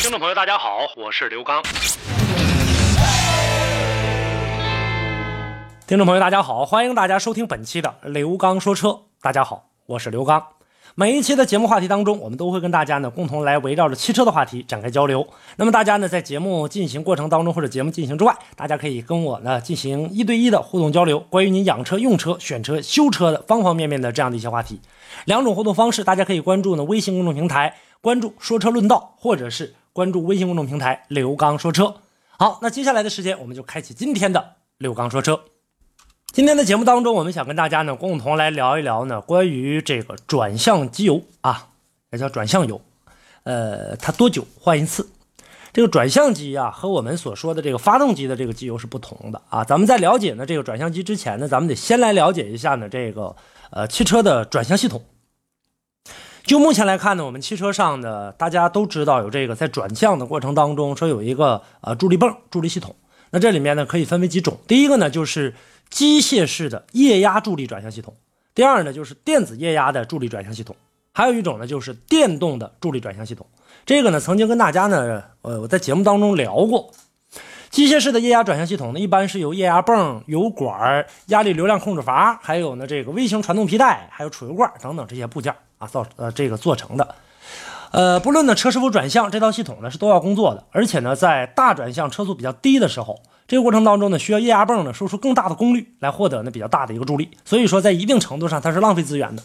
听众朋友，大家好，我是刘刚。听众朋友，大家好，欢迎大家收听本期的刘刚说车。大家好，我是刘刚。每一期的节目话题当中，我们都会跟大家呢共同来围绕着汽车的话题展开交流。那么大家呢在节目进行过程当中或者节目进行之外，大家可以跟我呢进行一对一的互动交流，关于您养车、用车、选车、修车的方方面面的这样的一些话题。两种互动方式，大家可以关注呢微信公众平台，关注说车论道，或者是关注微信公众平台刘刚说车。好，那接下来的时间，我们就开启今天的刘刚说车。今天的节目当中，我们想跟大家呢共同来聊一聊呢关于这个转向机油啊，也叫转向油，呃，它多久换一次？这个转向机啊和我们所说的这个发动机的这个机油是不同的啊。咱们在了解呢这个转向机之前呢，咱们得先来了解一下呢这个呃汽车的转向系统。就目前来看呢，我们汽车上的大家都知道有这个在转向的过程当中说有一个呃助力泵助力系统。那这里面呢可以分为几种，第一个呢就是机械式的液压助力转向系统，第二呢就是电子液压的助力转向系统，还有一种呢就是电动的助力转向系统。这个呢曾经跟大家呢，呃我在节目当中聊过，机械式的液压转向系统呢一般是由液压泵、油管、压力流量控制阀，还有呢这个微型传动皮带，还有储油罐等等这些部件啊造呃这个做成的。呃，不论呢车是否转向，这套系统呢是都要工作的，而且呢，在大转向车速比较低的时候，这个过程当中呢，需要液压泵呢输出更大的功率来获得呢比较大的一个助力，所以说在一定程度上它是浪费资源的。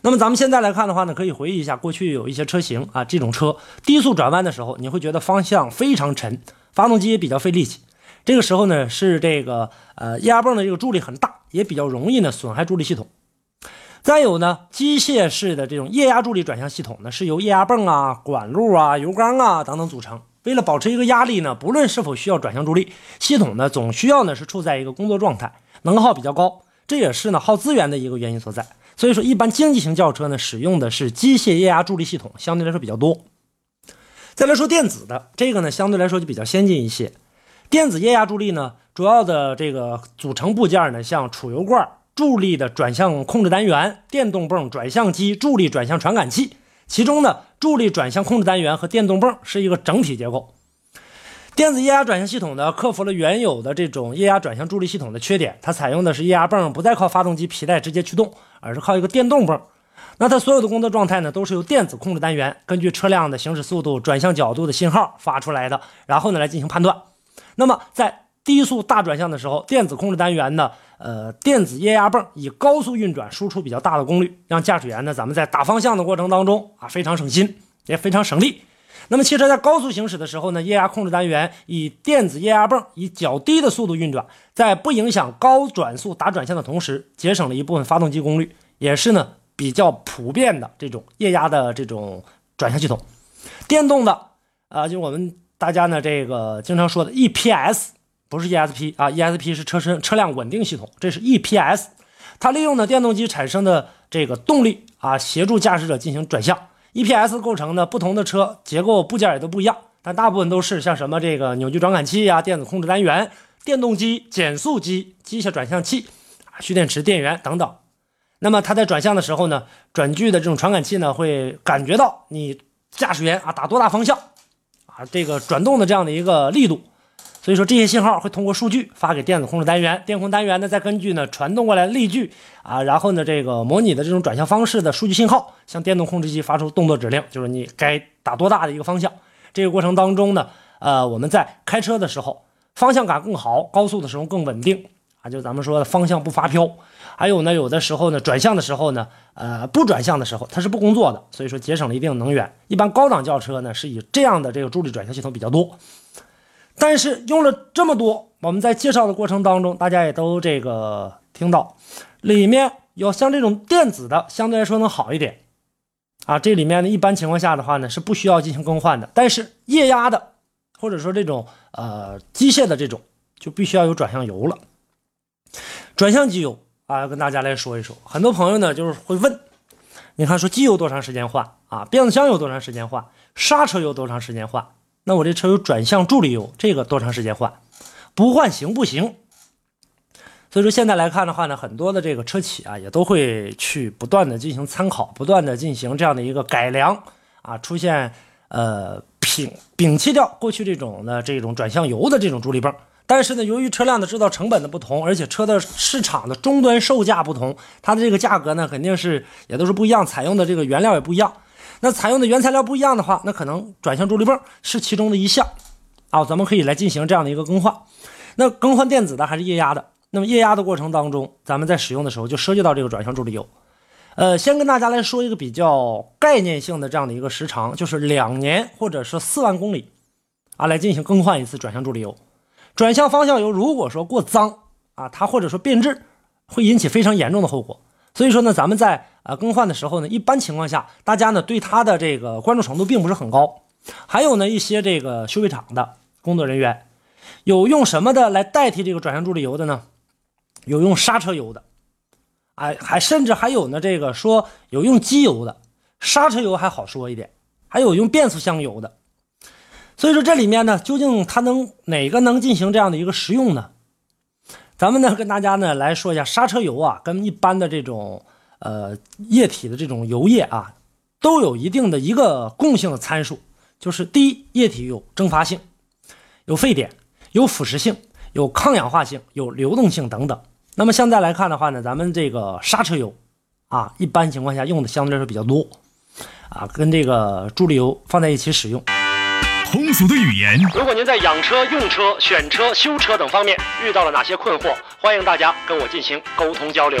那么咱们现在来看的话呢，可以回忆一下过去有一些车型啊，这种车低速转弯的时候，你会觉得方向非常沉，发动机也比较费力气，这个时候呢是这个呃液压泵的这个助力很大，也比较容易呢损害助力系统。再有呢，机械式的这种液压助力转向系统呢，是由液压泵啊、管路啊、油缸啊等等组成。为了保持一个压力呢，不论是否需要转向助力，系统呢总需要呢是处在一个工作状态，能耗比较高，这也是呢耗资源的一个原因所在。所以说，一般经济型轿车呢使用的是机械液压助力系统，相对来说比较多。再来说电子的这个呢，相对来说就比较先进一些。电子液压助力呢，主要的这个组成部件呢，像储油罐。助力的转向控制单元、电动泵、转向机、助力转向传感器，其中呢，助力转向控制单元和电动泵是一个整体结构。电子液压转向系统呢，克服了原有的这种液压转向助力系统的缺点，它采用的是液压泵不再靠发动机皮带直接驱动，而是靠一个电动泵。那它所有的工作状态呢，都是由电子控制单元根据车辆的行驶速度、转向角度的信号发出来的，然后呢来进行判断。那么在低速大转向的时候，电子控制单元呢？呃，电子液压泵以高速运转，输出比较大的功率，让驾驶员呢，咱们在打方向的过程当中啊，非常省心，也非常省力。那么汽车在高速行驶的时候呢，液压控制单元以电子液压泵以较低的速度运转，在不影响高转速打转向的同时，节省了一部分发动机功率，也是呢比较普遍的这种液压的这种转向系统。电动的啊，就我们大家呢这个经常说的 EPS。不是 ESP 啊，ESP 是车身车辆稳定系统，这是 EPS，它利用呢电动机产生的这个动力啊，协助驾驶者进行转向。EPS 构成呢不同的车结构部件也都不一样，但大部分都是像什么这个扭矩传感器呀、电子控制单元、电动机、减速机、机械转向器啊、蓄电池、电源等等。那么它在转向的时候呢，转距的这种传感器呢会感觉到你驾驶员啊打多大方向啊，这个转动的这样的一个力度。所以说这些信号会通过数据发给电子控制单元，电控单元呢再根据呢传动过来的力矩啊，然后呢这个模拟的这种转向方式的数据信号，向电动控制器发出动作指令，就是你该打多大的一个方向。这个过程当中呢，呃，我们在开车的时候方向感更好，高速的时候更稳定啊，就咱们说的方向不发飘。还有呢，有的时候呢转向的时候呢，呃不转向的时候它是不工作的，所以说节省了一定能源。一般高档轿车呢是以这样的这个助力转向系统比较多。但是用了这么多，我们在介绍的过程当中，大家也都这个听到，里面有像这种电子的，相对来说能好一点，啊，这里面呢一般情况下的话呢是不需要进行更换的。但是液压的或者说这种呃机械的这种，就必须要有转向油了。转向机油啊，要跟大家来说一说。很多朋友呢就是会问，你看说机油多长时间换啊？变速箱油多长时间换？刹车油多长时间换？那我这车有转向助力油，这个多长时间换？不换行不行？所以说现在来看的话呢，很多的这个车企啊，也都会去不断的进行参考，不断的进行这样的一个改良啊，出现呃摒摒弃掉过去这种的这种转向油的这种助力泵。但是呢，由于车辆的制造成本的不同，而且车的市场的终端售价不同，它的这个价格呢，肯定是也都是不一样，采用的这个原料也不一样。那采用的原材料不一样的话，那可能转向助力泵是其中的一项啊，咱们可以来进行这样的一个更换。那更换电子的还是液压的？那么液压的过程当中，咱们在使用的时候就涉及到这个转向助力油。呃，先跟大家来说一个比较概念性的这样的一个时长，就是两年或者是四万公里啊，来进行更换一次转向助力油。转向方向油如果说过脏啊，它或者说变质，会引起非常严重的后果。所以说呢，咱们在呃更换的时候呢，一般情况下，大家呢对它的这个关注程度并不是很高。还有呢一些这个修理厂的工作人员，有用什么的来代替这个转向助力油的呢？有用刹车油的，哎，还甚至还有呢这个说有用机油的，刹车油还好说一点，还有用变速箱油的。所以说这里面呢，究竟它能哪个能进行这样的一个实用呢？咱们呢跟大家呢来说一下，刹车油啊，跟一般的这种呃液体的这种油液啊，都有一定的一个共性的参数，就是第一，液体有蒸发性，有沸点，有腐蚀性，有抗氧化性，有流动性等等。那么现在来看的话呢，咱们这个刹车油啊，一般情况下用的相对来说比较多啊，跟这个助力油放在一起使用。通俗的语言，如果您在养车、用车、选车、修车等方面遇到了哪些困惑，欢迎大家跟我进行沟通交流。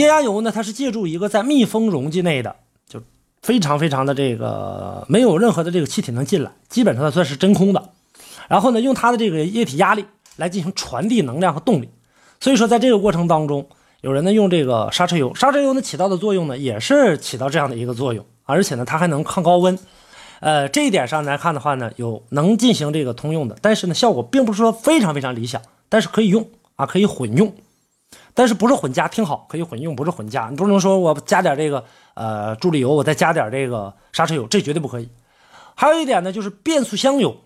液压油呢，它是借助一个在密封容器内的，就非常非常的这个没有任何的这个气体能进来，基本上它算是真空的。然后呢，用它的这个液体压力来进行传递能量和动力。所以说，在这个过程当中，有人呢用这个刹车油，刹车油呢起到的作用呢，也是起到这样的一个作用，而且呢，它还能抗高温。呃，这一点上来看的话呢，有能进行这个通用的，但是呢，效果并不是说非常非常理想，但是可以用啊，可以混用，但是不是混加，听好，可以混用，不是混加，你不能说我加点这个呃助力油，我再加点这个刹车油，这绝对不可以。还有一点呢，就是变速箱油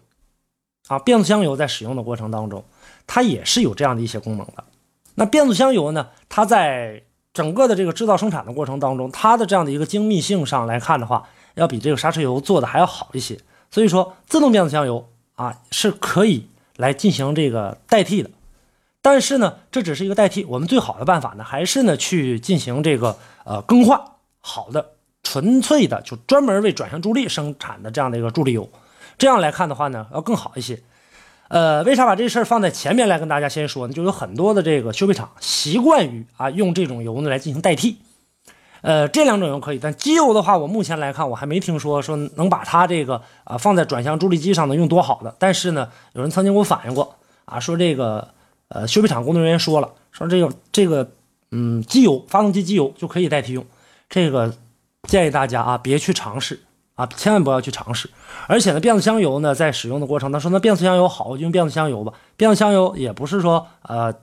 啊，变速箱油在使用的过程当中，它也是有这样的一些功能的。那变速箱油呢，它在整个的这个制造生产的过程当中，它的这样的一个精密性上来看的话。要比这个刹车油做的还要好一些，所以说自动变速箱油啊是可以来进行这个代替的，但是呢，这只是一个代替，我们最好的办法呢还是呢去进行这个呃更换好的纯粹的就专门为转向助力生产的这样的一个助力油，这样来看的话呢要更好一些。呃，为啥把这事儿放在前面来跟大家先说呢？就有很多的这个修配厂习惯于啊用这种油呢来进行代替。呃，这两种油可以，但机油的话，我目前来看，我还没听说说能把它这个啊放在转向助力机上能用多好的。但是呢，有人曾经给我反映过啊，说这个呃修理厂工作人员说了，说这个这个嗯机油发动机机油就可以代替用。这个建议大家啊别去尝试啊，千万不要去尝试。而且呢，变速箱油呢在使用的过程当中，说那变速箱油好，就用变速箱油吧。变速箱油也不是说呃。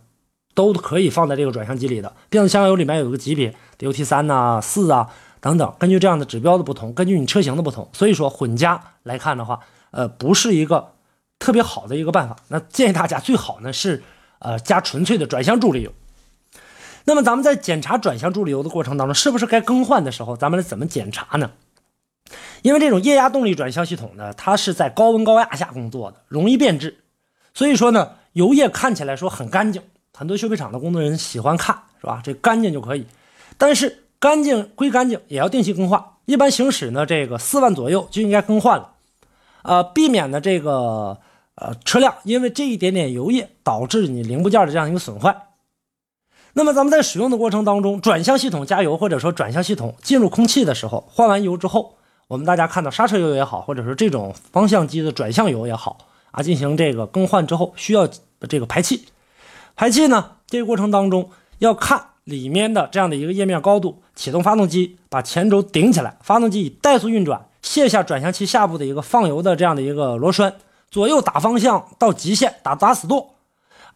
都可以放在这个转向机里的变速箱油里面有个级别，DOT 三呐、四啊等等，根据这样的指标的不同，根据你车型的不同，所以说混加来看的话，呃，不是一个特别好的一个办法。那建议大家最好呢是呃加纯粹的转向助力油。那么咱们在检查转向助力油的过程当中，是不是该更换的时候，咱们来怎么检查呢？因为这种液压动力转向系统呢，它是在高温高压下工作的，容易变质，所以说呢，油液看起来说很干净。很多修配厂的工作人员喜欢看，是吧？这干净就可以，但是干净归干净，也要定期更换。一般行驶呢，这个四万左右就应该更换了。呃，避免呢这个呃车辆因为这一点点油液导致你零部件的这样一个损坏。那么咱们在使用的过程当中，转向系统加油或者说转向系统进入空气的时候，换完油之后，我们大家看到刹车油也好，或者说这种方向机的转向油也好啊，进行这个更换之后，需要这个排气。排气呢，这个过程当中要看里面的这样的一个液面高度，启动发动机，把前轴顶起来，发动机以怠速运转，卸下转向器下部的一个放油的这样的一个螺栓，左右打方向到极限，打打死舵，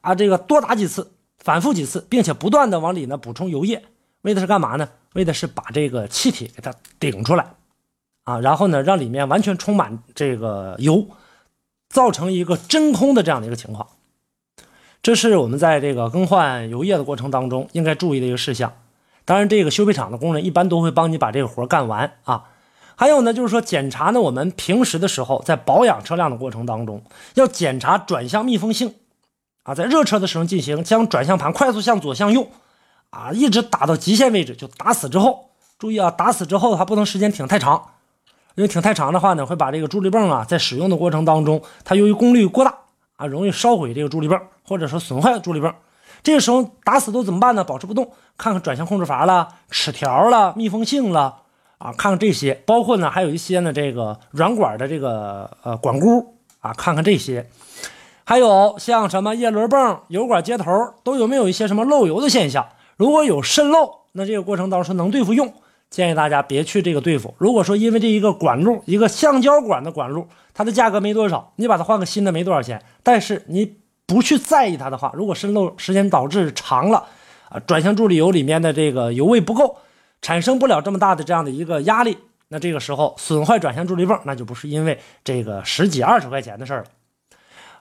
啊，这个多打几次。反复几次，并且不断的往里呢补充油液，为的是干嘛呢？为的是把这个气体给它顶出来，啊，然后呢让里面完全充满这个油，造成一个真空的这样的一个情况。这是我们在这个更换油液的过程当中应该注意的一个事项。当然，这个修配厂的工人一般都会帮你把这个活干完啊。还有呢，就是说检查呢，我们平时的时候在保养车辆的过程当中，要检查转向密封性。啊，在热车的时候进行，将转向盘快速向左向右，啊，一直打到极限位置就打死之后，注意啊，打死之后它不能时间挺太长，因为挺太长的话呢，会把这个助力泵啊，在使用的过程当中，它由于功率过大啊，容易烧毁这个助力泵，或者说损坏助力泵。这个时候打死都怎么办呢？保持不动，看看转向控制阀了、齿条了、密封性了啊，看看这些，包括呢还有一些呢这个软管的这个呃管箍啊，看看这些。还有像什么叶轮泵、油管接头都有没有一些什么漏油的现象？如果有渗漏，那这个过程当中能对付用，建议大家别去这个对付。如果说因为这一个管路，一个橡胶管的管路，它的价格没多少，你把它换个新的没多少钱，但是你不去在意它的话，如果渗漏时间导致长了，啊，转向助力油里面的这个油位不够，产生不了这么大的这样的一个压力，那这个时候损坏转向助力泵，那就不是因为这个十几二十块钱的事儿了。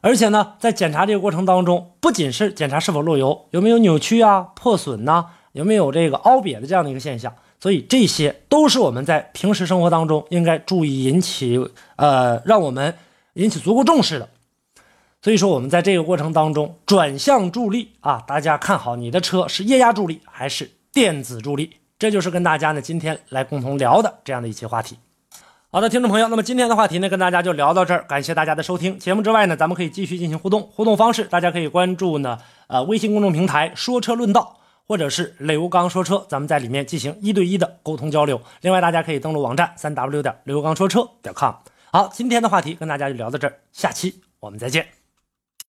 而且呢，在检查这个过程当中，不仅是检查是否漏油，有没有扭曲啊、破损呐，有没有这个凹瘪的这样的一个现象，所以这些都是我们在平时生活当中应该注意引起，呃，让我们引起足够重视的。所以说，我们在这个过程当中，转向助力啊，大家看好你的车是液压助力还是电子助力，这就是跟大家呢今天来共同聊的这样的一期话题。好的，听众朋友，那么今天的话题呢，跟大家就聊到这儿，感谢大家的收听。节目之外呢，咱们可以继续进行互动，互动方式大家可以关注呢，呃，微信公众平台“说车论道”或者是刘刚说车，咱们在里面进行一对一的沟通交流。另外，大家可以登录网站三 w 点刘刚说车点 com。好，今天的话题跟大家就聊到这儿，下期我们再见。